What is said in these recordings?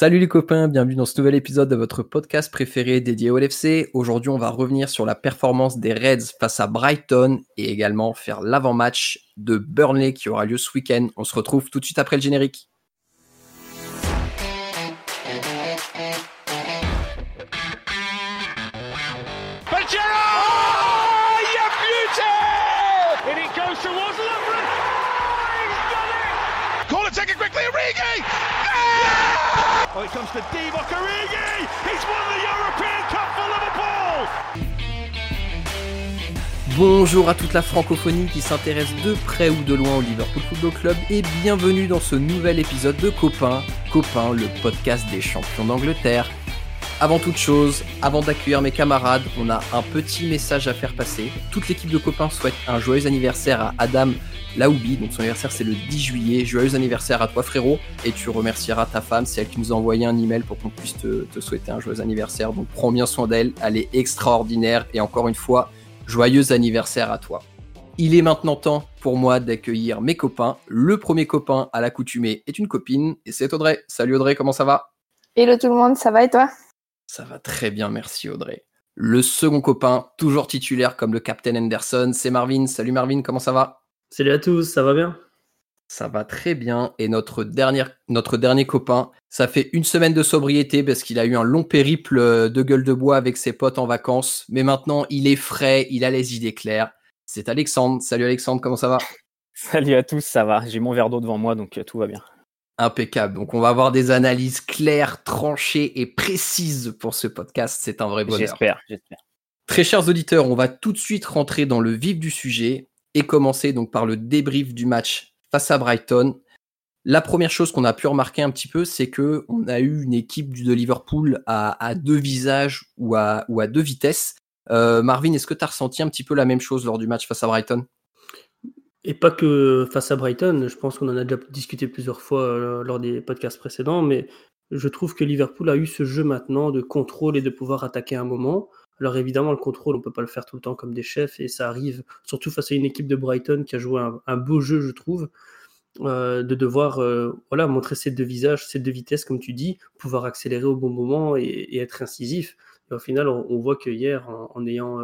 Salut les copains, bienvenue dans ce nouvel épisode de votre podcast préféré dédié au LFC. Aujourd'hui, on va revenir sur la performance des Reds face à Brighton et également faire l'avant-match de Burnley qui aura lieu ce week-end. On se retrouve tout de suite après le générique. Bonjour à toute la francophonie qui s'intéresse de près ou de loin au Liverpool Football Club et bienvenue dans ce nouvel épisode de Copain, Copain, le podcast des champions d'Angleterre. Avant toute chose, avant d'accueillir mes camarades, on a un petit message à faire passer. Toute l'équipe de copains souhaite un joyeux anniversaire à Adam Laoubi, donc son anniversaire c'est le 10 juillet. Joyeux anniversaire à toi frérot, et tu remercieras ta femme, c'est elle qui nous a envoyé un email pour qu'on puisse te, souhaiter un joyeux anniversaire. Donc prends bien soin d'elle, elle est extraordinaire, et encore une fois, joyeux anniversaire à toi. Il est maintenant temps pour moi d'accueillir mes copains. Le premier copain à l'accoutumée est une copine, et c'est Audrey. Salut Audrey, comment ça va? Hello tout le monde, ça va et toi? Ça va très bien, merci Audrey. Le second copain, toujours titulaire comme le Captain Anderson, c'est Marvin. Salut Marvin, comment ça va? Salut à tous, ça va bien? Ça va très bien. Et notre dernier, notre dernier copain, ça fait une semaine de sobriété parce qu'il a eu un long périple de gueule de bois avec ses potes en vacances. Mais maintenant, il est frais, il a les idées claires. C'est Alexandre. Salut Alexandre, comment ça va? Salut à tous, ça va. J'ai mon verre d'eau devant moi, donc euh, tout va bien. Impeccable. Donc, on va avoir des analyses claires, tranchées et précises pour ce podcast. C'est un vrai bonheur. J'espère, j'espère. Très chers auditeurs, on va tout de suite rentrer dans le vif du sujet et commencer donc par le débrief du match face à Brighton. La première chose qu'on a pu remarquer un petit peu, c'est que on a eu une équipe de Liverpool à, deux visages ou à, ou à deux vitesses. Euh, Marvin, est-ce que tu as ressenti un petit peu la même chose lors du match face à Brighton? Et pas que face à Brighton, je pense qu'on en a déjà discuté plusieurs fois euh, lors des podcasts précédents, mais je trouve que Liverpool a eu ce jeu maintenant de contrôle et de pouvoir attaquer un moment. Alors évidemment, le contrôle, on peut pas le faire tout le temps comme des chefs, et ça arrive surtout face à une équipe de Brighton qui a joué un, beau jeu, je trouve, euh, de devoir euh, voilà, montrer ses deux visages, ses deux vitesses, comme tu dis, pouvoir accélérer au bon moment et, être incisif. Au final, on, voit que hier, en ayant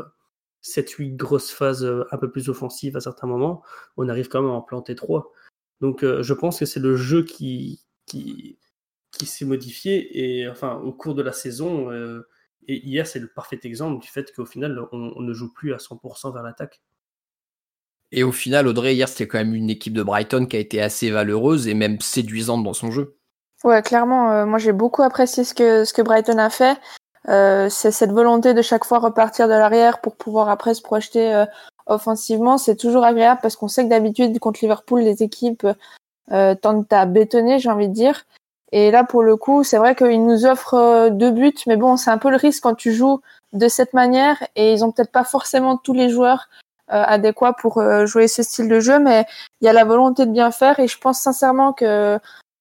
7-8 grosses phases euh, un peu plus offensives à certains moments, on arrive quand même à en planter 3. Donc euh, je pense que c'est le jeu qui, qui, qui s'est modifié et enfin au cours de la saison. Euh, et hier, c'est le parfait exemple du fait qu'au final, on, ne joue plus à 100% vers l'attaque. Et au final, Audrey, hier, c'était quand même une équipe de Brighton qui a été assez valeureuse et même séduisante dans son jeu. Ouais, clairement, moi j'ai beaucoup apprécié ce que, ce que Brighton a fait. Euh, c'est cette volonté de chaque fois repartir de l'arrière pour pouvoir après se projeter euh, offensivement. C'est toujours agréable parce qu'on sait que d'habitude contre Liverpool, les équipes euh, tentent à bétonner, j'ai envie de dire. Et là, pour le coup, c'est vrai qu'ils nous offrent deux buts, mais bon, c'est un peu le risque quand tu joues de cette manière et ils ont peut-être pas forcément tous les joueurs adéquats pour jouer ce style de jeu, mais il y a la volonté de bien faire et je pense sincèrement que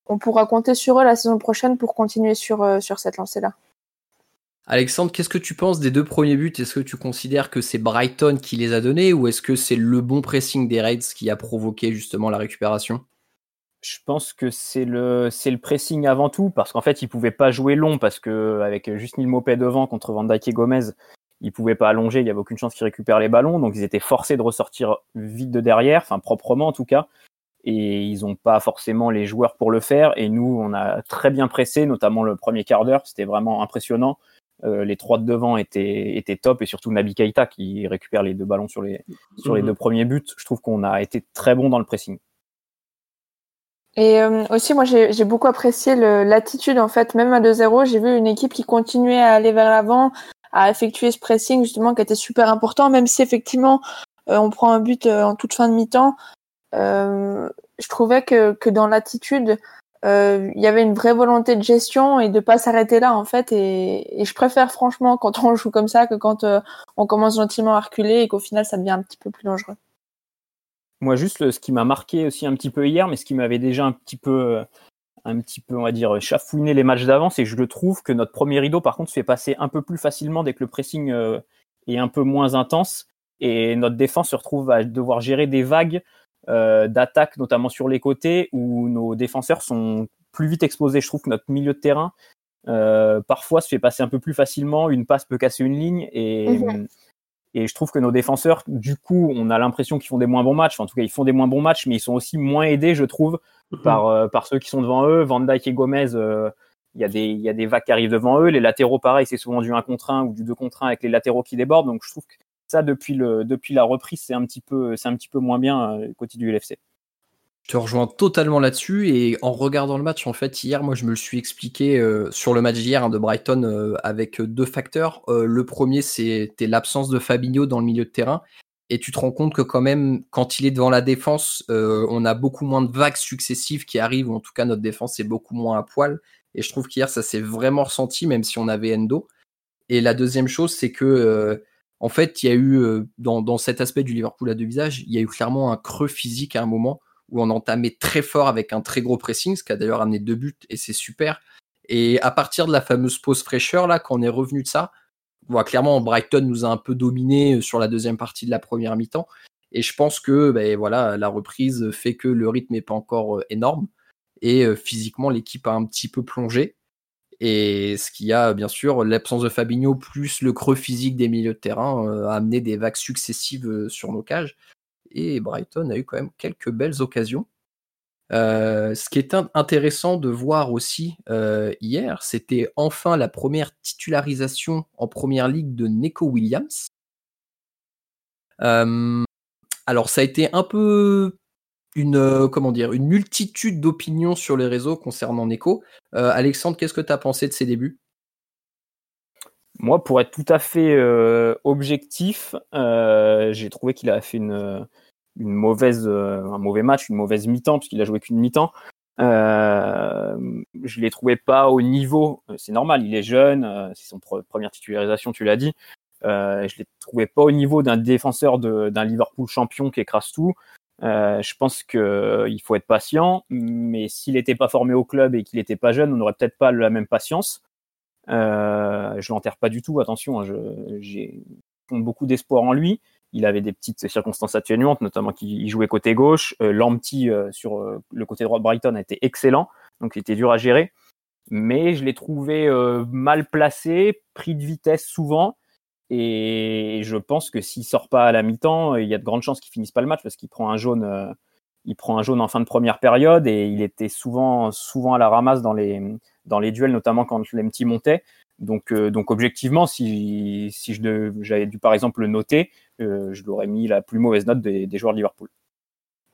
on pourra compter sur eux la saison prochaine pour continuer sur, sur cette lancée-là. Alexandre, qu'est-ce que tu penses des deux premiers buts? Est-ce que tu considères que c'est Brighton qui les a donnés ou est-ce que c'est le bon pressing des Raids qui a provoqué justement la récupération? Je pense que c'est le, pressing avant tout parce qu'en fait, ils pouvaient pas jouer long parce que avec juste Mopé devant contre Van et Gomez, ils pouvaient pas allonger, il n'y avait aucune chance qu'ils récupèrent les ballons, donc ils étaient forcés de ressortir vite de derrière, enfin proprement en tout cas. Et ils n'ont pas forcément les joueurs pour le faire. Et nous, on a très bien pressé, notamment le premier quart d'heure, c'était vraiment impressionnant. Euh, les trois de devant étaient, étaient top et surtout Nabi Keita qui récupère les deux ballons sur les, sur les mhm. deux premiers buts. Je trouve qu'on a été très bon dans le pressing. Et euh, aussi, moi, j'ai beaucoup apprécié l'attitude, en fait, même à 2-0, j'ai vu une équipe qui continuait à aller vers l'avant, à effectuer ce pressing, justement, qui était super important, même si, effectivement, euh, on prend un but en toute fin de mi-temps. je trouvais que, que dans l'attitude, euh, il y avait une vraie volonté de gestion et de pas s'arrêter là en fait et, je préfère franchement quand on joue comme ça que quand euh, on commence gentiment à reculer et qu'au final ça devient un petit peu plus dangereux. Moi juste ce qui m'a marqué aussi un petit peu hier mais ce qui m'avait déjà un petit peu euh, un petit peu on va dire chafouiné les matchs d'avant c'est que je le trouve que notre premier rideau par contre se fait passer un peu plus facilement dès que le pressing est un peu moins intense et notre défense se retrouve à devoir gérer des vagues euh, d'attaque, notamment sur les côtés, où nos défenseurs sont plus vite exposé. Je trouve que notre milieu de terrain, parfois, se fait passer un peu plus facilement. Une passe peut casser une ligne. Et, mhm. et je trouve que nos défenseurs, du coup, on a l'impression qu'ils font des moins bons matchs. en tout cas, ils font des moins bons matchs, mais ils sont aussi moins aidés, je trouve, mhm. par, par ceux qui sont devant eux. Van Dijk et Gomez il y, a des, il y a des vagues qui arrivent devant eux. Les latéraux, pareil, c'est souvent du 1 contre 1 ou du 2 contre 1 avec les latéraux qui débordent. Donc je trouve que ça, depuis, le, depuis la reprise, c'est un, petit peu, c'est un petit peu moins bien euh, côté du LFC. Je te rejoins totalement là-dessus et en regardant le match, en fait, hier, moi, je me le suis expliqué euh, sur le match d'hier hein, de Brighton euh, avec deux facteurs. le premier, c'était l'absence de Fabinho dans le milieu de terrain et tu te rends compte que quand même, quand il est devant la défense, on a beaucoup moins de vagues successives qui arrivent, ou en tout cas notre défense est beaucoup moins à poil. Et je trouve qu'hier, ça s'est vraiment ressenti, même si on avait Endo. Et la deuxième chose, c'est que, euh, en fait, il y a eu, euh, dans, cet aspect du Liverpool à deux visages, il y a eu clairement un creux physique à un moment où on entamait très fort avec un très gros pressing, ce qui a d'ailleurs amené deux buts, et c'est super. Et à partir de la fameuse pause fraîcheur, là, quand on est revenu de ça, voit clairement, Brighton nous a un peu dominé euh, sur la deuxième partie de la première mi-temps. Et je pense que ben, voilà, la reprise fait que le rythme n'est pas encore énorme et euh, physiquement l'équipe a un petit peu plongé. Et ce qui a bien sûr l'absence de Fabinho plus le creux physique des milieux de terrain euh, a amené des vagues successives euh, sur nos cages. Et Brighton a eu quand même quelques belles occasions. ce qui est intéressant de voir aussi hier, c'était enfin la première titularisation en première ligue de Neko Williams. alors ça a été un peu une euh, comment dire une multitude d'opinions sur les réseaux concernant Neko. Euh, Alexandre, qu'est-ce que tu as pensé de ses débuts? Moi, pour être tout à fait euh, objectif, j'ai trouvé qu'il a fait une, une mauvaise, un mauvais match, une mauvaise mi-temps, puisqu'il a joué qu'une mi-temps. je l'ai trouvé pas au niveau. C'est normal, il est jeune, c'est son première titularisation, tu l'as dit. je l'ai trouvé pas au niveau d'un défenseur d'un Liverpool champion qui écrase tout. Euh, je pense qu'il euh, faut être patient, mais s'il n'était pas formé au club et qu'il n'était pas jeune, on n'aurait peut-être pas la même patience. Euh, je l'enterre pas du tout, attention, hein, j'ai beaucoup d'espoir en lui. Il avait des petites circonstances atténuantes, notamment qu'il jouait côté gauche. Euh, Lamptey sur le côté droit de Brighton a été excellent, donc il était dur à gérer. Mais je l'ai trouvé mal placé, pris de vitesse souvent. Et je pense que s'il sort pas à la mi-temps, il y a de grandes chances qu'il finisse pas le match parce qu'il prend un jaune, euh, il prend un jaune en fin de première période et il était souvent, souvent à la ramasse dans les, dans les duels, notamment quand l'MT montait. Donc, euh, donc objectivement, si, si j'avais dû par exemple le noter, euh, je l'aurais mis la plus mauvaise note des, des joueurs de Liverpool.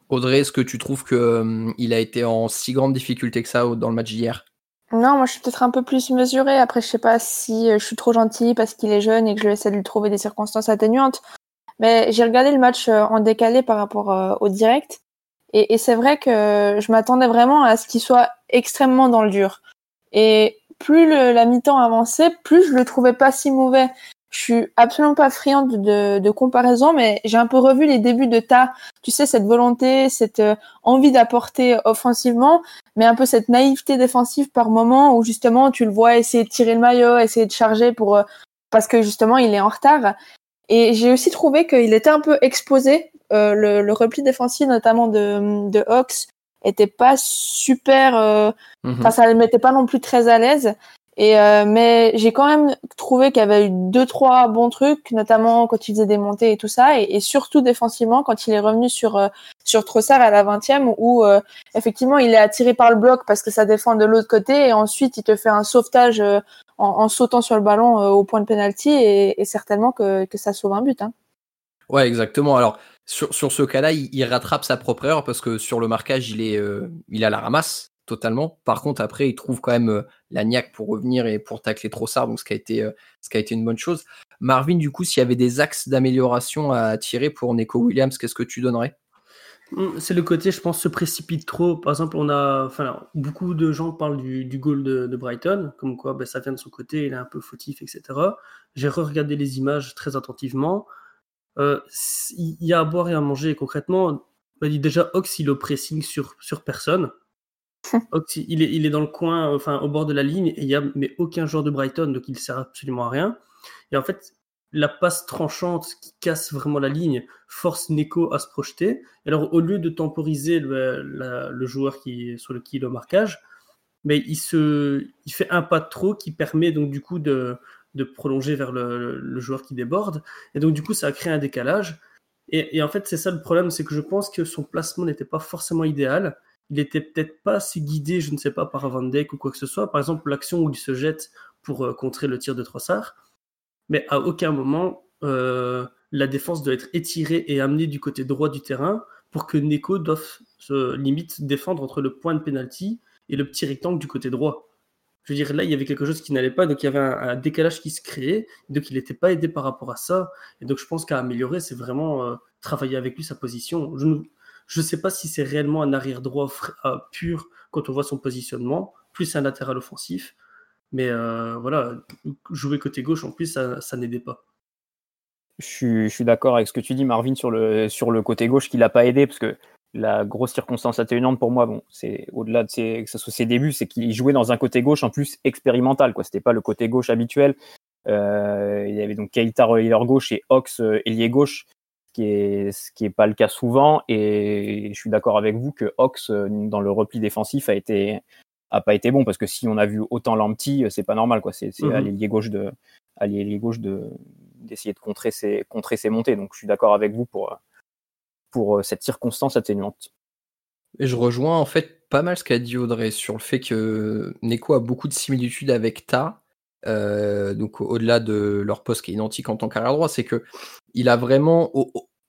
Audrey, est-ce que tu trouves qu'il a été en si grande difficulté que ça dans le match d'hier? Non, moi je suis peut-être un peu plus mesurée. Après, je sais pas si euh, je suis trop gentille parce qu'il est jeune et que je vais essayer de lui trouver des circonstances atténuantes. Mais j'ai regardé le match euh, en décalé par rapport euh, au direct. Et, c'est vrai que je m'attendais vraiment à ce qu'il soit extrêmement dans le dur. Et plus la mi-temps avançait, plus je le trouvais pas si mauvais je suis absolument pas friande de, de comparaison, mais j'ai un peu revu les débuts de ta, tu sais, cette volonté, cette euh, envie d'apporter offensivement, mais un peu cette naïveté défensive par moment où justement tu le vois essayer de tirer le maillot, essayer de charger pour euh, parce que justement il est en retard. Et j'ai aussi trouvé qu'il était un peu exposé. Euh, le, le, repli défensif, notamment de, de Hawks, était pas super. Euh, mhm. Enfin, ça le mettait pas non plus très à l'aise. Et euh, mais j'ai quand même trouvé qu'il y avait eu deux trois bons trucs, notamment quand il faisait des montées et tout ça, et, surtout défensivement quand il est revenu sur euh, sur Trossard à la 20e où euh, effectivement il est attiré par le bloc parce que ça défend de l'autre côté et ensuite il te fait un sauvetage en, en, sautant sur le ballon au point de penalty et, et certainement que, que ça sauve un but. Hein. Ouais, exactement. Alors sur, sur ce cas-là, il, il, rattrape sa propre erreur parce que sur le marquage, il est il a la ramasse totalement. Par contre, après, il trouve quand même euh, la niaque pour revenir et pour tacler Trossard, donc ce qui a été, euh, ce qui a été une bonne chose. Marvin, du coup, s'il y avait des axes d'amélioration à tirer pour Neko Williams, qu'est-ce que tu donnerais? Hum, c'est le côté, je pense, se précipite trop. Par exemple, on a, enfin, beaucoup de gens parlent du, goal de, Brighton, comme quoi ben, ça vient de son côté, il est un peu fautif, etc. J'ai re-regardé les images très attentivement. Euh, il y a à boire et à manger. Concrètement, ben, déjà, Ox, il pressing sur, sur personne il, est, dans le coin, enfin au bord de la ligne, et il y a mais aucun joueur de Brighton, donc il sert absolument à rien. Et en fait, la passe tranchante qui casse vraiment la ligne force Neko à se projeter. alors, au lieu de temporiser le, joueur qui sur le qui le marquage, mais il, fait un pas de trop qui permet donc du coup de, prolonger vers le, joueur qui déborde. Et donc du coup, ça a créé un décalage. Et, et en fait, c'est ça le problème, c'est que je pense que son placement n'était pas forcément idéal. Il était peut-être pas assez guidé, je ne sais pas, par Van Dijk ou quoi que ce soit. Par exemple, l'action où il se jette pour euh, contrer le tir de Trossard. Mais à aucun moment, euh, la défense doit être étirée et amenée du côté droit du terrain pour que Neko doive se limite défendre entre le point de penalty et le petit rectangle du côté droit. Je veux dire, là, il y avait quelque chose qui n'allait pas, donc il y avait un, décalage qui se créait, donc il n'était pas aidé par rapport à ça. Et donc je pense qu'à améliorer, c'est vraiment euh, travailler avec lui sa position. Je ne sais pas si c'est réellement un arrière droit euh, pur quand on voit son positionnement, plus un latéral offensif. Mais euh, voilà, jouer côté gauche en plus, ça, n'aidait pas. Je suis, d'accord avec ce que tu dis, Marvin, sur le, côté gauche qui l'a pas aidé, parce que la grosse circonstance atténuante pour moi, c'est au-delà de ses, que ce soit ses débuts, c'est qu'il jouait dans un côté gauche en plus expérimental, quoi. C'était pas le côté gauche habituel. Euh, il y avait donc Keita relayeur gauche et Ox ailier gauche, qui est ce qui est pas le cas souvent. Et je suis d'accord avec vous que Ox euh, dans le repli défensif a été a pas été bon parce que si on a vu autant Lampty, c'est pas normal, quoi. C'est mm -hmm. gauche de gauche de d'essayer de contrer ses, contrer ses montées. Donc je suis d'accord avec vous pour, pour euh, cette circonstance atténuante. Et je rejoins en fait pas mal ce qu'a dit Audrey sur le fait que Neko a beaucoup de similitudes avec Ta. Euh, donc au-delà de leur poste qui est identique en tant qu'arrière droit, c'est que il a vraiment,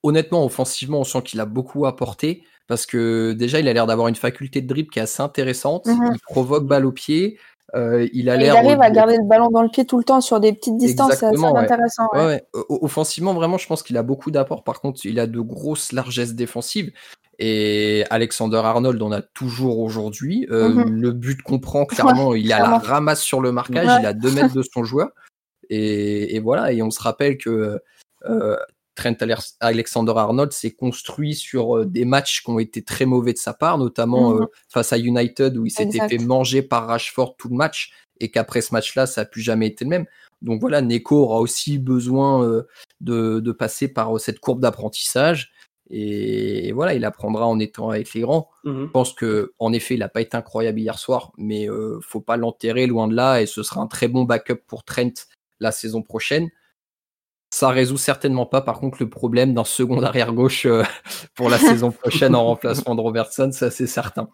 honnêtement, offensivement, on sent qu'il a beaucoup apporté parce que déjà il a l'air d'avoir une faculté de dribble qui est assez intéressante. Mm -hmm. Il provoque balle au pied, euh, il, a il arrive à garder le ballon dans le pied tout le temps sur des petites distances, c'est assez intéressant. Ouais. Ouais, Offensivement, vraiment, je pense qu'il a beaucoup d'apports. Par contre, il a de grosses largesses défensives. Et Alexander Arnold on a toujours aujourd'hui. Euh, mm -hmm. Le but qu'on prend, clairement, il a la ramasse sur le marquage, il a deux mètres de son joueur. Et, et, voilà, et on se rappelle que euh, Trent Alexander-Arnold s'est construit sur euh, des matchs qui ont été très mauvais de sa part, notamment euh, face à United où il s'était fait manger par Rashford tout le match et qu'après ce match-là, ça n'a plus jamais été le même. Donc voilà, Neko aura aussi besoin de, de, passer par cette courbe d'apprentissage. Et, et, voilà, il apprendra en étant avec les grands. Mmh. Je pense que, en effet, il n'a pas été incroyable hier soir, mais euh, faut pas l'enterrer loin de là. Et ce sera un très bon backup pour Trent la saison prochaine. Ça résout certainement pas, par contre, le problème d'un second arrière gauche euh, pour la saison prochaine en remplacement de Robertson, ça c'est certain.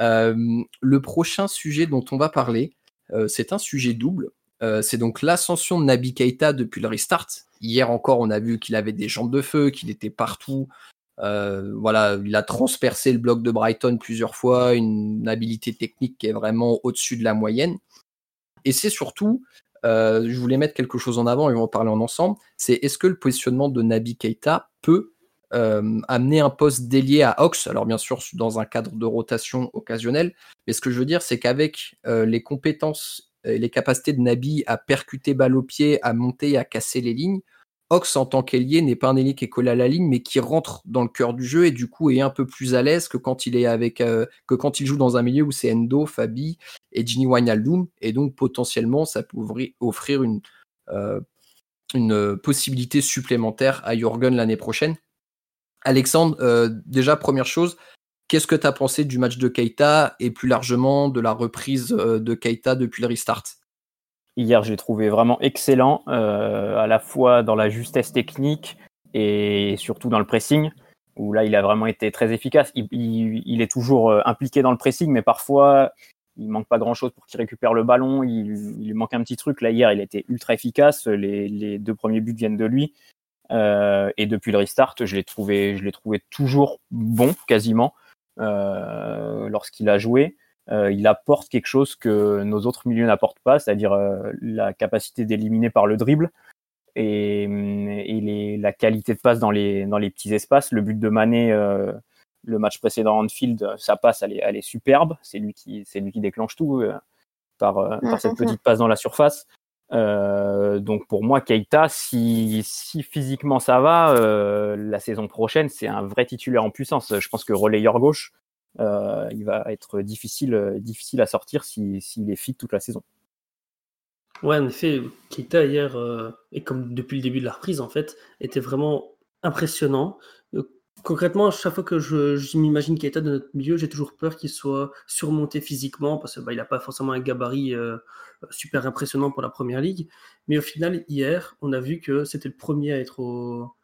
Euh, le prochain sujet dont on va parler, euh, c'est un sujet double. Euh, c'est donc l'ascension de Nabi Keita depuis le restart. Hier encore, on a vu qu'il avait des jambes de feu, qu'il était partout. Euh, voilà, il a transpercé le bloc de Brighton plusieurs fois, une habilité technique qui est vraiment au-dessus de la moyenne. Et c'est surtout euh, je voulais mettre quelque chose en avant et on va en parler en ensemble. C'est est-ce que le positionnement de Nabi Keita peut amener un poste délié à Ox Alors bien sûr dans un cadre de rotation occasionnelle, mais ce que je veux dire c'est qu'avec les compétences les capacités de Nabi à percuter balle au pied, à monter, à casser les lignes, Ox en tant qu'ailier n'est pas un ailier qui est collé à la ligne, mais qui rentre dans le cœur du jeu et du coup est un peu plus à l'aise que quand il est avec euh, que quand il joue dans un milieu où c'est Endo, Fabi et Gini Wijnaldum et donc potentiellement ça peut ouvrir, offrir une euh, une possibilité supplémentaire à Jürgen l'année prochaine. Alexandre, euh, déjà première chose, qu'est-ce que tu as pensé du match de Keita et plus largement de la reprise de Keita depuis le restart? Hier, j'ai trouvé vraiment excellent, euh, à la fois dans la justesse technique et surtout dans le pressing, où là, il a vraiment été très efficace. Il, est toujours euh, impliqué dans le pressing, mais parfois, il manque pas grand-chose pour qu'il récupère le ballon. Il, manque un petit truc. Là, hier, il était ultra efficace. Les, deux premiers buts viennent de lui. Euh, et depuis le restart, je l'ai trouvé, je l'ai trouvé toujours bon, quasiment, euh, lorsqu'il a joué euh, il apporte quelque chose que nos autres milieux n'apportent pas, c'est-à-dire euh, la capacité d'éliminer par le dribble et, et les, la qualité de passe dans les, dans les petits espaces. Le but de Mané, euh, le match précédent Anfield, sa passe, elle est, elle est superbe. C'est lui qui, c'est lui qui déclenche tout euh, par, euh, par cette petite passe dans la surface. Euh, donc pour moi, Keita, si, si physiquement ça va, euh, la saison prochaine, c'est un vrai titulaire en puissance. Je pense que relayeur gauche, euh, il va être difficile, difficile à sortir s'il si, est fit toute la saison. Ouais, en effet, Keita hier, et comme depuis le début de la reprise, en fait, était vraiment impressionnant. Concrètement, chaque fois que je, je m'imagine Keita de notre milieu, j'ai toujours peur qu'il soit surmonté physiquement parce qu'il bah, n'a pas forcément un gabarit euh, super impressionnant pour la première ligue. Mais au final, hier, on a vu que c'était le premier à être au,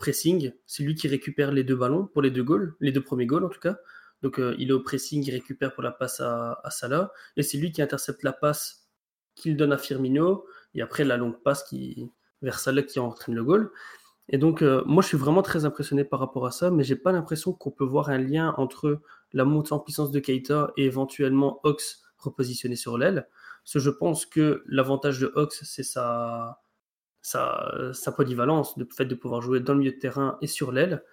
pressing. C'est lui qui récupère les deux ballons pour les deux goals, les deux premiers goals en tout cas. Donc euh, il est au pressing, il récupère pour la passe à, Salah. Et c'est lui qui intercepte la passe qu'il donne à Firmino. Et après, la longue passe vers Salah qui entraîne le goal. Et donc, euh, moi, je suis vraiment très impressionné par rapport à ça, mais j'ai pas l'impression qu'on peut voir un lien entre la montée en puissance de Keita et éventuellement Ox repositionné sur l'aile. Parce que je pense que l'avantage de Ox, c'est sa, sa, polyvalence, le fait de pouvoir jouer dans le milieu de terrain et sur l'aile.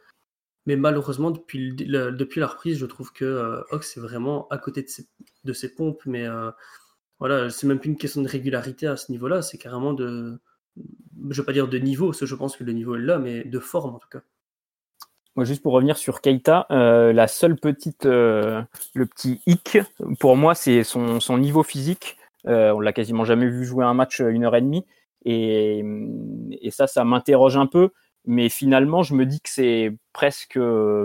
Mais malheureusement, depuis, depuis la reprise, je trouve que euh, Ox est vraiment à côté de ses, de ses pompes. Mais euh, voilà, c'est même plus une question de régularité à ce niveau-là, c'est carrément de, je ne veux pas dire de niveau, parce que je pense que le niveau est là, mais de forme en tout cas. Moi, juste pour revenir sur Keita, euh, la seule petite, euh, le petit hic, pour moi, c'est son, niveau physique. Euh, on l'a quasiment jamais vu jouer un match une heure et demie. Et, et ça, ça m'interroge un peu. Mais finalement, je me dis que c'est presque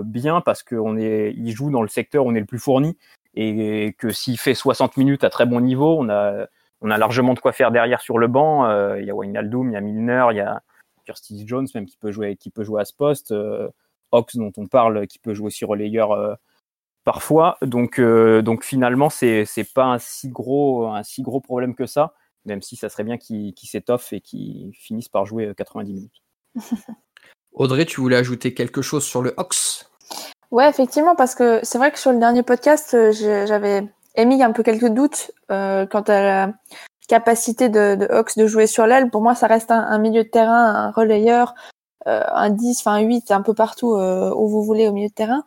bien parce qu'il joue dans le secteur où on est le plus fourni. Et que s'il fait 60 minutes à très bon niveau, on a on a largement de quoi faire derrière sur le banc. Euh, il y a Wijnaldum, il y a Milner, il y a Kirsty Jones même qui peut jouer, qui peut jouer à ce poste. Euh, Ox dont on parle, qui peut jouer aussi relayeur euh, parfois. Donc, donc finalement, c'est c'est pas un si gros un si gros problème que ça, même si ça serait bien qu'il s'étoffe et qu'il finisse par jouer 90 minutes. Audrey, tu voulais ajouter quelque chose sur le Ox Ouais, effectivement, parce que c'est vrai que sur le dernier podcast, j'avais émis un peu quelques doutes euh, quant à la capacité de, de Hawks de jouer sur l'aile. Pour moi, ça reste un, milieu de terrain, un relayeur, euh, un 10, enfin un 8, un peu partout euh, où vous voulez au milieu de terrain.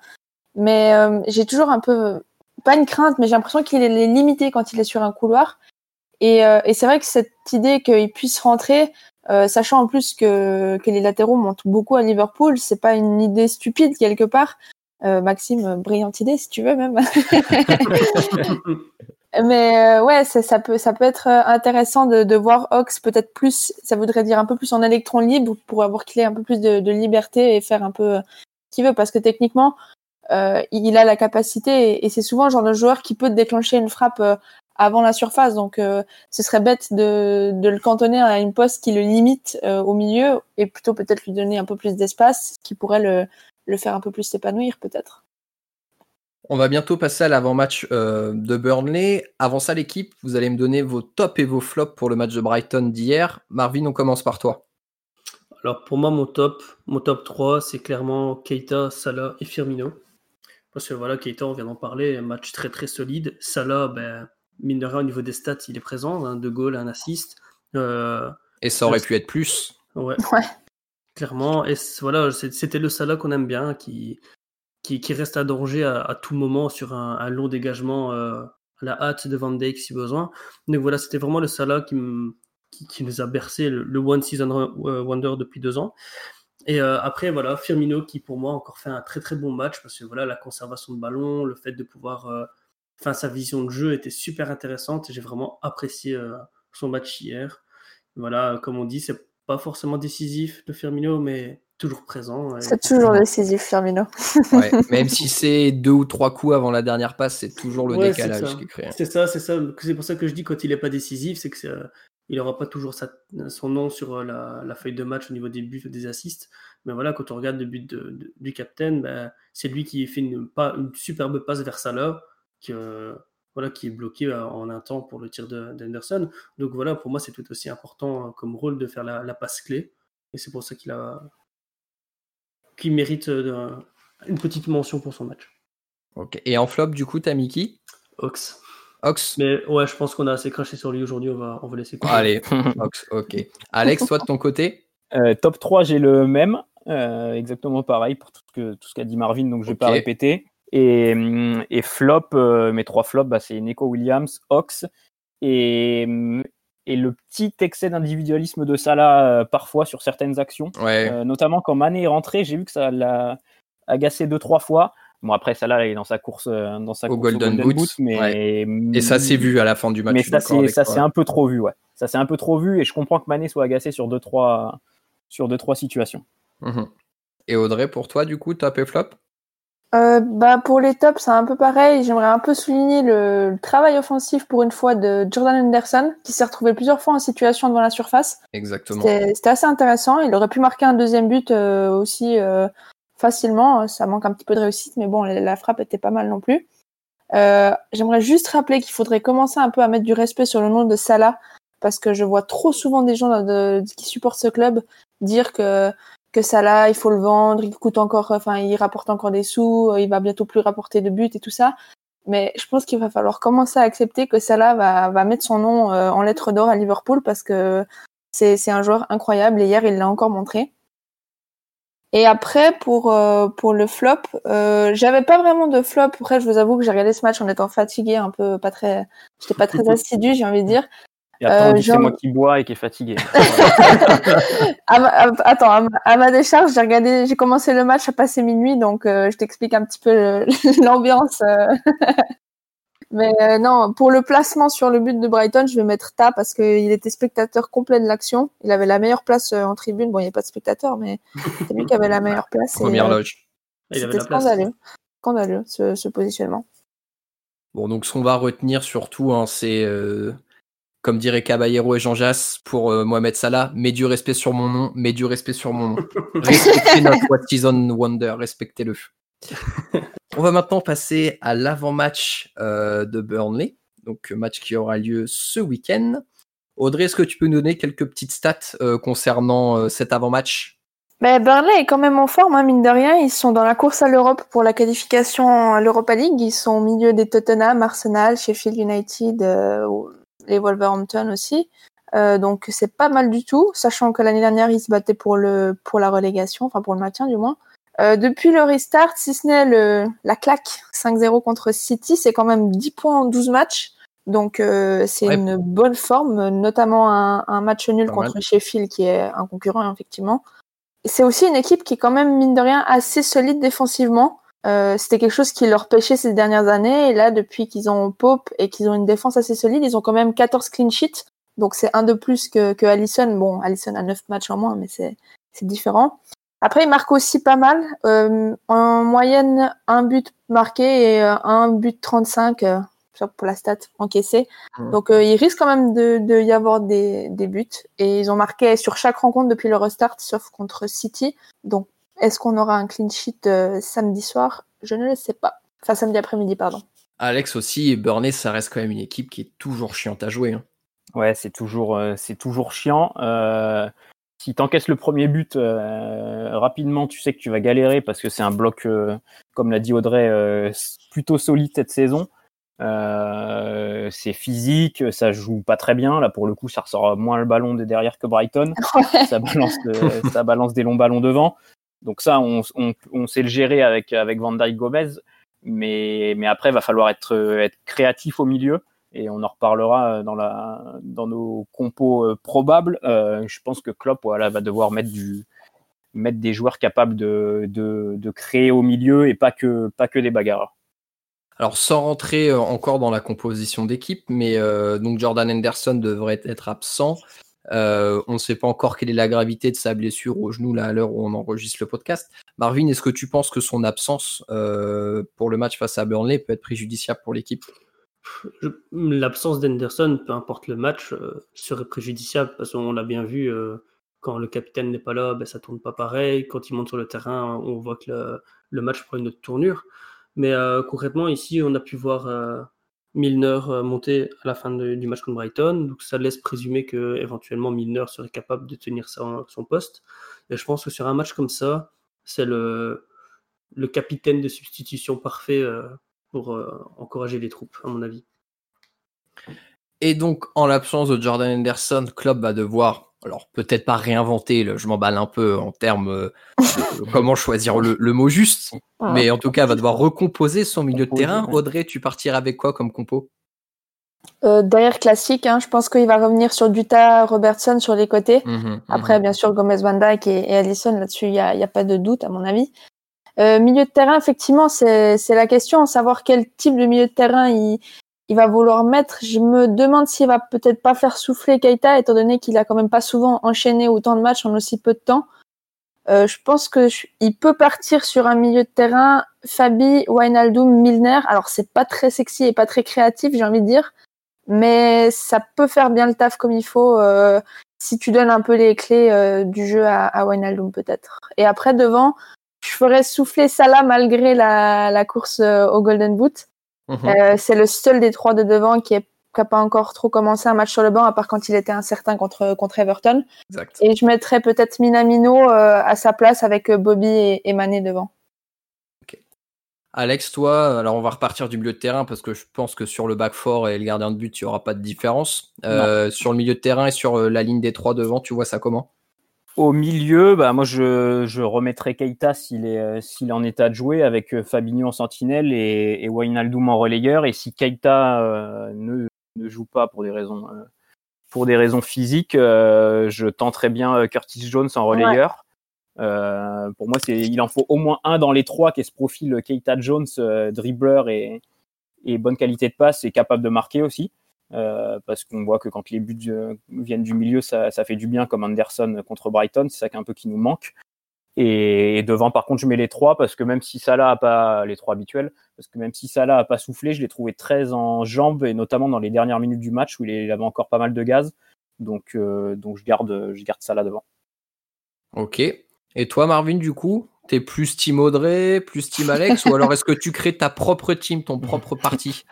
Mais euh, j'ai toujours un peu, pas une crainte, mais j'ai l'impression qu'il est limité quand il est sur un couloir. Et, euh, et c'est vrai que cette idée qu'il puisse rentrer, sachant en plus que, que les latéraux montent beaucoup à Liverpool, c'est pas une idée stupide quelque part. Euh, Maxime, brillante idée si tu veux même. Mais euh, ouais, ça, peut, ça peut être euh, intéressant de, de voir Ox peut-être plus, ça voudrait dire un peu plus en électron libre pour avoir qu'il ait un peu plus de, de, liberté et faire un peu ce qu'il veut parce que techniquement, euh, il a la capacité et, et c'est souvent le genre de joueur qui peut déclencher une frappe avant la surface. Donc ce serait bête de, de, le cantonner à une poste qui le limite au milieu et plutôt peut-être lui donner un peu plus d'espace, ce qui pourrait le, le faire un peu plus s'épanouir peut-être. On va bientôt passer à l'avant-match euh, de Burnley. Avant ça, l'équipe, vous allez me donner vos tops et vos flops pour le match de Brighton d'hier. Marvin, on commence par toi. Alors pour moi, mon top, mon top 3, c'est clairement Keita, Salah et Firmino. Parce que voilà, Keita, on vient d'en parler, un match très très solide. Salah, ben, mine de rien, au niveau des stats, il est présent, un deux goals, un assist. Euh, et ça aurait pu être plus. Ouais. ouais. Clairement, et voilà, c'était le Salah qu'on aime bien, qui, qui, reste à danger à, tout moment sur un, long dégagement euh, à la hâte de Van Dijk si besoin. Donc voilà, c'était vraiment le Salah qui, qui, nous a bercé le, One Season euh, Wonder depuis deux ans. Et euh, après, voilà, Firmino qui pour moi encore fait un très très bon match parce que voilà, la conservation de ballon, le fait de pouvoir. Euh, enfin, sa vision de jeu était super intéressante j'ai vraiment apprécié son match hier. Voilà, comme on dit, c'est pas forcément décisif de Firmino, mais toujours présent. C'est toujours décisif, Firmino. ouais, même si c'est deux ou trois coups avant la dernière passe, c'est toujours le ouais, décalage qui crée. C'est ça, c'est ça. C'est pour ça que je dis quand il est pas décisif, c'est que euh, il n'aura pas toujours sa, son nom sur euh, la, la, feuille de match au niveau des buts ou des assists. Mais voilà, quand on regarde le but de, de, du capitaine, ben, c'est lui qui fait une, pas, une superbe passe vers Salah, que, euh, voilà, qui est bloqué en un temps pour le tir d'Anderson. Donc voilà, pour moi, c'est tout aussi important hein, comme rôle de faire la, la passe clé. Et c'est pour ça qu'il a qu'il mérite euh, une petite mention pour son match. Ok. Et en flop, du coup, t'as Mickey Ox. Ox. Mais ouais, je pense qu'on a assez craché sur lui aujourd'hui. On va, on va laisser. Couper. Allez, Ox. Ok. Alex, toi de ton côté? Euh, Top 3, j'ai le même. Euh, exactement pareil pour tout ce que tout ce qu'a dit Marvin, donc je vais okay. pas répéter. Et, et flop, euh, mes trois flops, bah, c'est Nico Williams, Ox et, et le petit excès d'individualisme de Salah euh, parfois sur certaines actions. Ouais. Euh, notamment quand Mané est rentré, j'ai vu que ça l'a agacé deux, trois fois. Bon, après, Salah, il est dans sa course, dans sa au course Golden, Golden Boot. Mais... Ouais. Et ça s'est vu à la fin du match. Mais ça, c'est, ça un peu trop vu, ouais. Ça c'est un peu trop vu et je comprends que Mané soit agacé sur deux, trois, sur deux, trois situations. Mmh. Et Audrey, pour toi, du coup, top et flop? Euh, bah pour les tops, c'est un peu pareil. J'aimerais un peu souligner le, travail offensif pour une fois de Jordan Anderson, qui s'est retrouvé plusieurs fois en situation devant la surface. Exactement. C'était assez intéressant. Il aurait pu marquer un deuxième but euh, aussi euh, facilement. Ça manque un petit peu de réussite, mais bon, la, frappe était pas mal non plus. J'aimerais juste rappeler qu'il faudrait commencer un peu à mettre du respect sur le nom de Salah, parce que je vois trop souvent des gens qui supportent ce club dire que que ça là, il faut le vendre, il coûte encore, enfin, il rapporte encore des sous, il va bientôt plus rapporter de buts et tout ça. Mais je pense qu'il va falloir commencer à accepter que Salah va, va mettre son nom euh, en lettres d'or à Liverpool parce que c'est un joueur incroyable et hier il l'a encore montré. Et après pour euh, pour le flop, euh, j'avais pas vraiment de flop. Après, je vous avoue que j'ai regardé ce match en étant fatigué, un peu pas très, j'étais pas très assidu, j'ai envie de dire. Et après, euh, c'est moi qui bois et qui est fatigué. attends, à ma, décharge, j'ai regardé, j'ai commencé le match à passer minuit, donc euh, je t'explique un petit peu l'ambiance. Euh. Mais non, pour le placement sur le but de Brighton, je vais mettre Ta parce qu'il était spectateur complet de l'action. Il avait la meilleure place en tribune. Bon, il n'y a pas de spectateur, mais c'est lui qui avait la meilleure place. Première loge. C'était scandaleux, scandaleux ce, ce, positionnement. Bon, donc ce qu'on va retenir surtout, hein, c'est comme dirait Caballero et Jean Jass pour euh, Mohamed Salah, mets du respect sur mon nom, mets du respect sur mon nom. Respectez notre What Season Wonder, respectez-le. On va maintenant passer à l'avant-match euh, de Burnley, donc match qui aura lieu ce week-end. Audrey, est-ce que tu peux nous donner quelques petites stats euh, concernant cet avant-match? Ben, Burnley est quand même en forme, hein, mine de rien. Ils sont dans la course à l'Europe pour la qualification à l'Europa League. Ils sont au milieu des Tottenham, Arsenal, Sheffield United, les Wolverhampton aussi. Euh, donc c'est pas mal du tout, sachant que l'année dernière ils se battaient pour le pour la relégation, enfin pour le maintien du moins. Euh, depuis le restart, si ce n'est le la claque 5-0 contre City, c'est quand même 10 points en 12 matchs. Donc euh, c'est une bonne forme, notamment un, un match nul contre Sheffield qui est un concurrent effectivement. C'est aussi une équipe qui est quand même mine de rien assez solide défensivement. Euh, c'était quelque chose qui leur pêchait ces dernières années. Et là, depuis qu'ils ont Pope et qu'ils ont une défense assez solide, ils ont quand même 14 clean sheets. Donc c'est un de plus que, que Allison. Bon, Allison a 9 matchs en moins, mais c'est différent. Après, ils marquent aussi pas mal. Euh, en moyenne, un but marqué et euh, un but 35 euh, pour la stat encaissée. Donc euh, il risque quand même de, de y avoir des, des buts. Et ils ont marqué sur chaque rencontre depuis le restart, sauf contre City. Donc est-ce qu'on aura un clean sheet euh, samedi soir? Je ne le sais pas. Enfin, samedi après-midi, pardon. Alex aussi, Burnley, ça reste quand même une équipe qui est toujours chiante à jouer. Hein. Ouais, c'est toujours, euh, c'est toujours chiant. Euh, si tu encaisses le premier but rapidement, tu sais que tu vas galérer parce que c'est un bloc, comme l'a dit Audrey, plutôt solide cette saison. c'est physique, ça joue pas très bien. Là, pour le coup, ça ressort moins le ballon de derrière que Brighton. Ça, balance ça balance des longs ballons devant. Donc ça, on, sait le gérer avec, avec Van Gomez, mais, après, il va falloir être, créatif au milieu, et on en reparlera dans, la, dans nos compos euh, probables. Euh, je pense que Klopp voilà, va devoir mettre, des joueurs capables de, créer au milieu et pas que, pas des bagarreurs. Alors sans rentrer euh, encore dans la composition d'équipe, mais donc Jordan Henderson devrait être absent. Euh, on ne sait pas encore quelle est la gravité de sa blessure au genou là à l'heure où on enregistre le podcast. Marvin, est-ce que tu penses que son absence euh, pour le match face à Burnley peut être préjudiciable pour l'équipe? L'absence d'Henderson, peu importe le match, euh, serait préjudiciable parce qu'on l'a bien vu. quand le capitaine n'est pas là, ben, ça tourne pas pareil. Quand il monte sur le terrain, on voit que le, match prend une autre tournure. Mais concrètement, ici, on a pu voir Milner euh, monté à la fin du match contre Brighton. Donc ça laisse présumer que éventuellement Milner serait capable de tenir son, son poste. Et je pense que sur un match comme ça, c'est le, capitaine de substitution parfait euh, pour euh, encourager les troupes, à mon avis. Et donc, en l'absence de Jordan Henderson, Klopp va devoir alors peut-être pas réinventer, je m'emballe un peu en termes euh, de comment choisir le, mot juste, mais en tout cas, va devoir recomposer son milieu de terrain. Audrey, tu partiras avec quoi comme compo? Euh, Derrière classique, hein, je pense qu'il va revenir sur Duta, Robertson sur les côtés. Mmh mmh Après, bien sûr, Gomez Van Dyke et, Allison, là-dessus, il n'y a, pas de doute, à mon avis. Euh, milieu de terrain, effectivement, c'est la question, savoir quel type de milieu de terrain il, il va vouloir mettre. Je me demande s'il va peut-être pas faire souffler Keita, étant donné qu'il a quand même pas souvent enchaîné autant de matchs en aussi peu de temps. Euh, je pense que il peut partir sur un milieu de terrain Fabi, Wijnaldum, Milner. Alors c'est pas très sexy et pas très créatif, j'ai envie de dire, mais ça peut faire bien le taf comme il faut euh, si tu donnes un peu les clés euh, du jeu à, à Wijnaldum peut-être. Et après devant, je ferais souffler Salah malgré la, la course au Golden Boot. Mhm. c'est le seul des trois de devant qui n'a pas encore trop commencé un match sur le banc, à part quand il était incertain contre, contre Everton. Exact. Et je mettrais peut-être Minamino euh, à sa place avec euh, Bobby et, et Mané devant. Alex, toi, alors on va repartir du milieu de terrain parce que je pense que sur le back four et le gardien de but, il n'y aura pas de différence. Euh, sur le milieu de terrain et sur la ligne des trois devant, tu vois ça comment? Au milieu, bah moi je, je remettrai Keita s'il est s'il est en état de jouer avec Fabinho en sentinelle et, et Wijnaldum en relayeur et si Keita ne ne joue pas pour des raisons euh, pour des raisons physiques, euh, je tenterais bien euh, Curtis Jones en relayeur. pour moi, c'est, il en faut au moins un dans les trois qui est ce profil Keita Jones, dribbleur et, et, bonne qualité de passe et capable de marquer aussi. Parce qu'on voit que quand les buts viennent du milieu, ça, ça, fait du bien comme Anderson contre Brighton. C'est ça qui, un peu qui nous manque. Et, devant, par contre, je mets les trois parce que même si Salah a pas les trois habituels, parce que même si Salah a pas soufflé, je l'ai trouvé très en jambes et notamment dans les dernières minutes du match où il avait encore pas mal de gaz. Donc, euh, donc je garde, je garde Salah devant. Ok. Et toi, Marvin, du coup, t'es plus Team Audrey, plus Team Alex, ou alors est-ce que tu crées ta propre team, ton propre parti?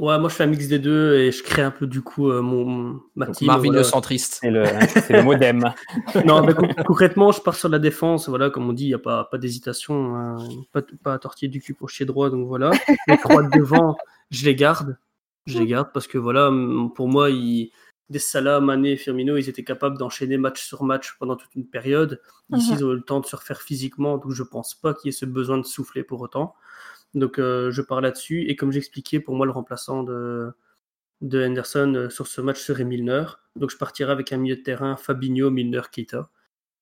Ouais, moi je fais un mix des deux et je crée un peu du coup euh, mon ma team. Marvin le centriste. C'est le, le, modem. non, mais concrètement, je pars sur la défense. Voilà, comme on dit, il n'y a pas, pas d'hésitation, hein, pas, pas à tortiller du cul pour chier droit. Donc voilà. Les trois devant, je les garde. Je les garde parce que voilà, pour moi, ils, des Salah, Mané, Firmino, ils étaient capables d'enchaîner match sur match pendant toute une période. Ici, mhm. ils ont eu le temps de se refaire physiquement, donc je pense pas qu'il y ait ce besoin de souffler pour autant. Donc euh, je pars là-dessus. Et comme j'expliquais, pour moi, le remplaçant de, de Henderson euh, sur ce match serait Milner. Donc je partirai avec un milieu de terrain Fabinho, Milner, Keita.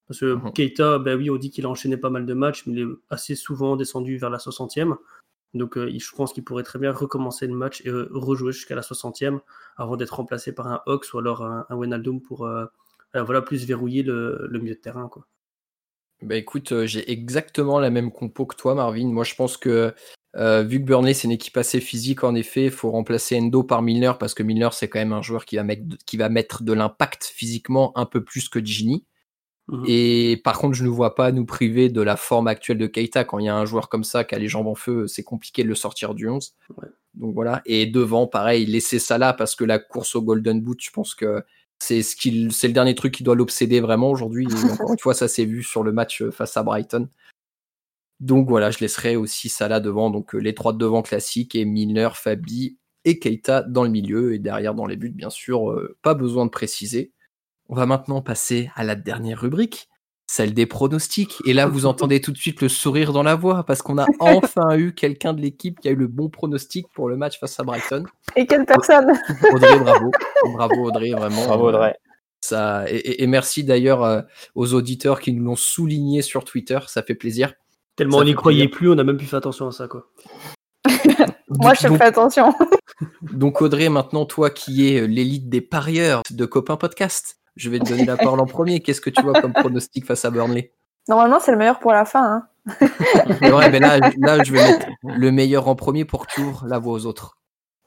Parce que mhm. Keita, ben oui, on dit qu'il a enchaîné pas mal de matchs, mais il est assez souvent descendu vers la 60e. Donc euh, je pense qu'il pourrait très bien recommencer le match et rejouer jusqu'à la 60e avant d'être remplacé par un Ox ou alors un, un Wenaldum pour voilà, plus verrouiller le, le, milieu de terrain. Quoi. Bah écoute, j'ai exactement la même compo que toi, Marvin. Moi, je pense que euh, vu que Burnley c'est une équipe assez physique, en effet, il faut remplacer Endo par Milner parce que Milner c'est quand même un joueur qui va mettre, qui va mettre de l'impact physiquement un peu plus que Gini. Mhm. Et par contre, je ne vois pas nous priver de la forme actuelle de Keita. Quand il y a un joueur comme ça qui a les jambes en feu, c'est compliqué de le sortir du 11. Donc voilà. Et devant, pareil, laisser ça là parce que la course au Golden Boot, je pense que c'est ce qu'il, c'est le dernier truc qui doit l'obséder vraiment aujourd'hui. Encore une fois, ça s'est vu sur le match face à Brighton. Donc voilà, je laisserai aussi Salah devant, donc euh, les trois de devant classiques et Milner, Fabi et Keita dans le milieu et derrière dans les buts, bien sûr, euh, pas besoin de préciser. On va maintenant passer à la dernière rubrique, celle des pronostics. Et là, vous entendez tout de suite le sourire dans la voix parce qu'on a enfin eu quelqu'un de l'équipe qui a eu le bon pronostic pour le match face à Brighton. Et quelle personne Audrey, bravo. Bravo Audrey, vraiment. Bravo Audrey. Ça, et, merci d'ailleurs euh, aux auditeurs qui nous l'ont souligné sur Twitter, ça fait plaisir. Tellement on n'y croyait plus, on a même plus fait attention à ça, quoi. Moi, je fais attention. donc, Audrey, maintenant, toi qui es l'élite des parieurs de Copain Podcast, je vais te donner la parole en premier. Qu'est-ce que tu vois comme pronostic face à Burnley? Normalement, c'est le meilleur pour la fin. Hein. ouais, mais là, là, je vais mettre le meilleur en premier pour que tu ouvres la voie aux autres.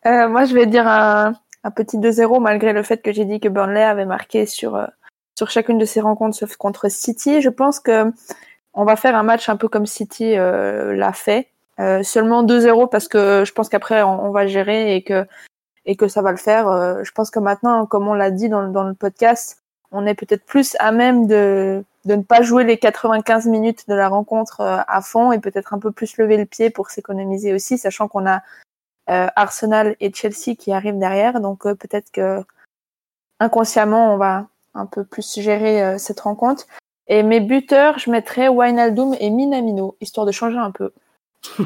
Euh, moi, je vais dire un, petit 2-0, malgré le fait que j'ai dit que Burnley avait marqué sur, euh, sur chacune de ses rencontres, sauf contre City. Je pense que on va faire un match un peu comme City euh, l'a fait. Euh, seulement 2-0 parce que je pense qu'après on, va gérer et que et que ça va le faire. Euh, je pense que maintenant, comme on l'a dit dans, dans, le podcast, on est peut-être plus à même de, de ne pas jouer les 95 minutes de la rencontre à fond et peut-être un peu plus lever le pied pour s'économiser aussi, sachant qu'on a Arsenal et Chelsea qui arrivent derrière. Donc peut-être que inconsciemment, on va un peu plus gérer cette rencontre. Et mes buteurs, je mettrais Wijnaldum et Minamino, histoire de changer un peu.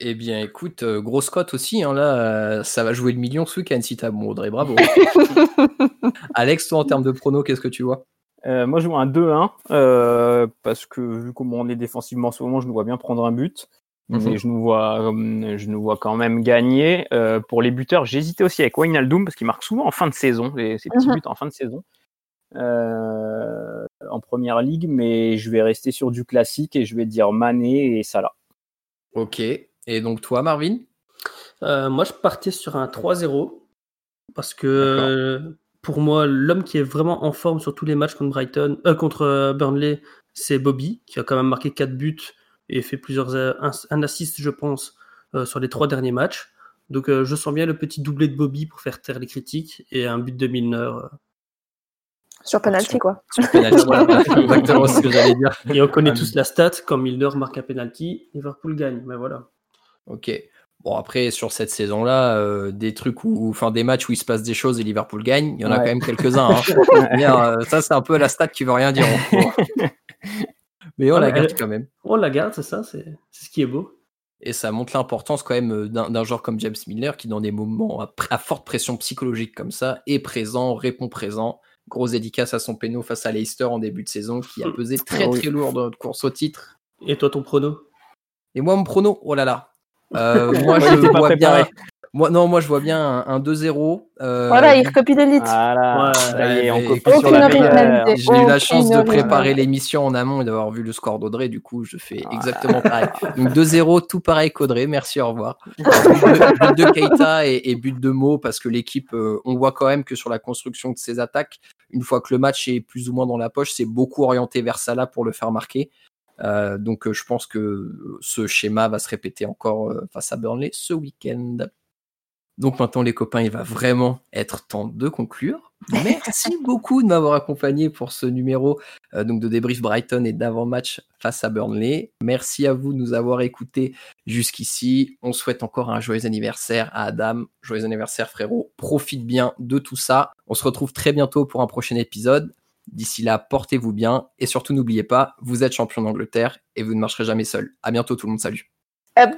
eh bien, écoute, euh, grosse cote aussi. Hein, là, euh, ça va jouer le million ce week-end si t'as bon, Audrey, bravo. Alex, toi, en termes de prono, qu'est-ce que tu vois? Euh, Moi, je vois un 2-1 parce que vu comment on est défensivement en ce moment, je nous vois bien prendre un but. Mhm. Mais je nous vois, je nous vois quand même gagner. pour les buteurs, j'hésitais aussi avec Wijnaldum parce qu'il marque souvent en fin de saison, ces petits mhm. buts en fin de saison. En première ligue, mais je vais rester sur du classique et je vais dire Mané et Salah. Ok. Et donc toi, Marvin? Moi, je partais sur un 3-0 parce que pour moi, l'homme qui est vraiment en forme sur tous les matchs contre Brighton, contre Burnley, c'est Bobby, qui a quand même marqué 4 buts et fait plusieurs un, assist, je pense, sur les trois derniers matchs. Donc je sens bien le petit doublé de Bobby pour faire taire les critiques et un but de Milner sur penalty, quoi. Sur penalty, exactement ce que j'allais dire. Et on connaît tous la stat, quand Milner marque un penalty, Liverpool gagne. Mais voilà. Ok. Bon, après, sur cette saison-là, euh, des trucs où, enfin, des matchs où il se passe des choses et Liverpool gagne, il y en a quand même quelques-uns. Hein. Euh, ça, c'est un peu la stat qui veut rien dire. Mais on la garde quand même. On la garde, c'est ça, c'est ce qui est beau. Et ça montre l'importance quand même euh, d'un joueur comme James Milner qui, dans des moments à, forte pression psychologique comme ça, est présent, répond présent Grosse dédicace à son péno face à Leicester en début de saison qui a pesé très très lourd dans notre course au titre. Et toi, ton prono? Et moi, mon prono, oh là là. Euh, moi, je vois bien. Moi, non, moi je vois bien un, 2-0. Euh, voilà, il recopie l'élite. Voilà, J'ai eu la chance de préparer l'émission en amont et d'avoir vu le score d'Audrey, du coup je fais exactement pareil. Donc 2-0, tout pareil qu'Audrey, merci, au revoir. but, de, Keita et, but de Mo, parce que l'équipe, euh, on voit quand même que sur la construction de ses attaques, une fois que le match est plus ou moins dans la poche, c'est beaucoup orienté vers Salah pour le faire marquer. Euh, donc je pense que ce schéma va se répéter encore face à Burnley ce week-end. Donc maintenant les copains, il va vraiment être temps de conclure. Merci beaucoup de m'avoir accompagné pour ce numéro euh, donc de débrief Brighton et d'avant-match face à Burnley. Merci à vous de nous avoir écoutés jusqu'ici. On souhaite encore un joyeux anniversaire à Adam. Joyeux anniversaire frérot. Profite bien de tout ça. On se retrouve très bientôt pour un prochain épisode. D'ici là, portez-vous bien et surtout n'oubliez pas, vous êtes champion d'Angleterre et vous ne marcherez jamais seul. À bientôt tout le monde, salut. Up